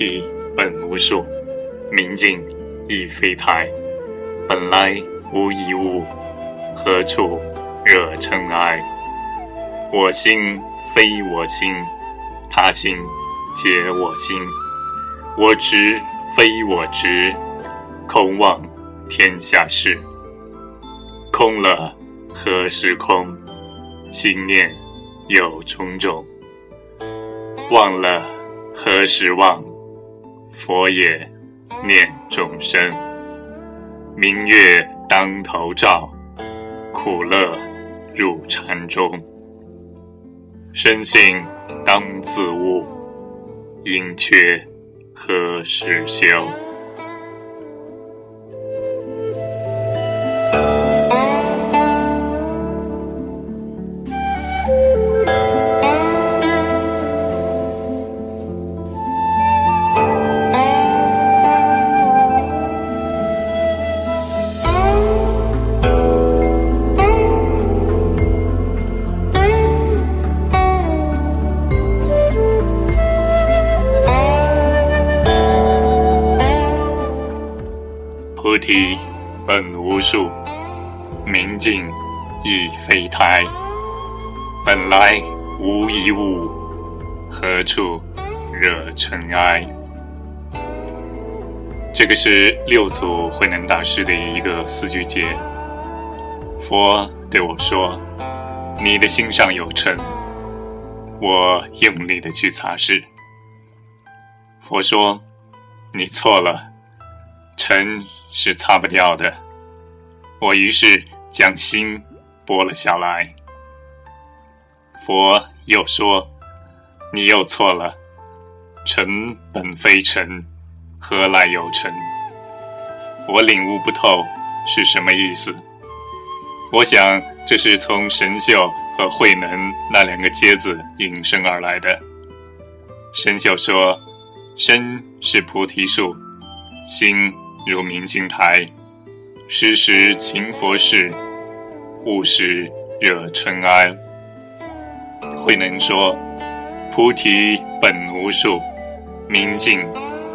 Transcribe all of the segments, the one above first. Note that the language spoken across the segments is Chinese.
体本无数，明镜亦非台。本来无一物，何处惹尘埃？我心非我心，他心皆我心。我执非我执，空望天下事。空了何时空？心念有种种。忘了何时忘？佛也念众生。明月当头照，苦乐入禅中。身性当自悟，阴缺何时休？菩提本无树，明镜亦非台。本来无一物，何处惹尘埃？这个是六祖慧能大师的一个四句偈。佛对我说：“你的心上有尘。”我用力的去擦拭。佛说：“你错了。”尘是擦不掉的，我于是将心拨了下来。佛又说：“你又错了，尘本非尘，何来有尘？”我领悟不透是什么意思。我想这是从神秀和慧能那两个阶字引申而来的。神秀说：“身是菩提树，心。”如明镜台，时时勤佛事，勿使惹尘埃。慧能说：“菩提本无树，明镜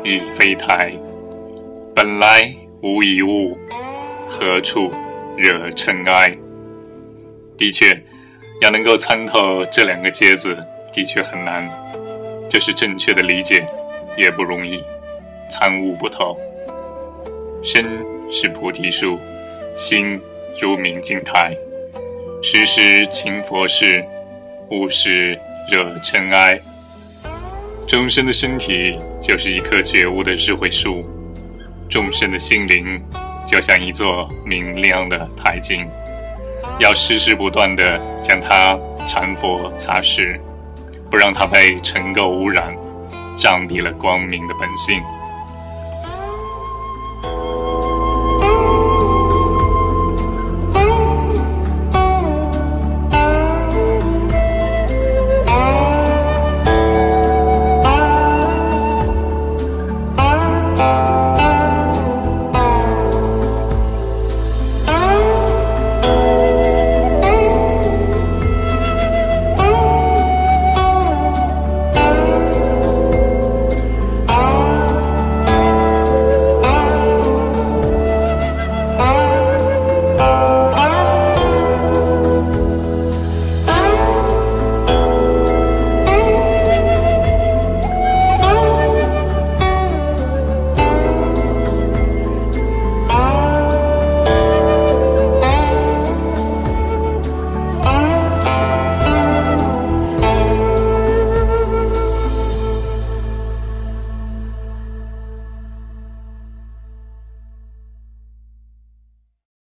亦非台。本来无一物，何处惹尘埃？”的确，要能够参透这两个节字，的确很难。就是正确的理解，也不容易，参悟不透。身是菩提树，心如明镜台，时时勤佛事，勿使惹尘埃。众生的身体就是一棵觉悟的智慧树，众生的心灵就像一座明亮的台镜，要时时不断地将它禅佛擦拭，不让它被尘垢污染，障蔽了光明的本性。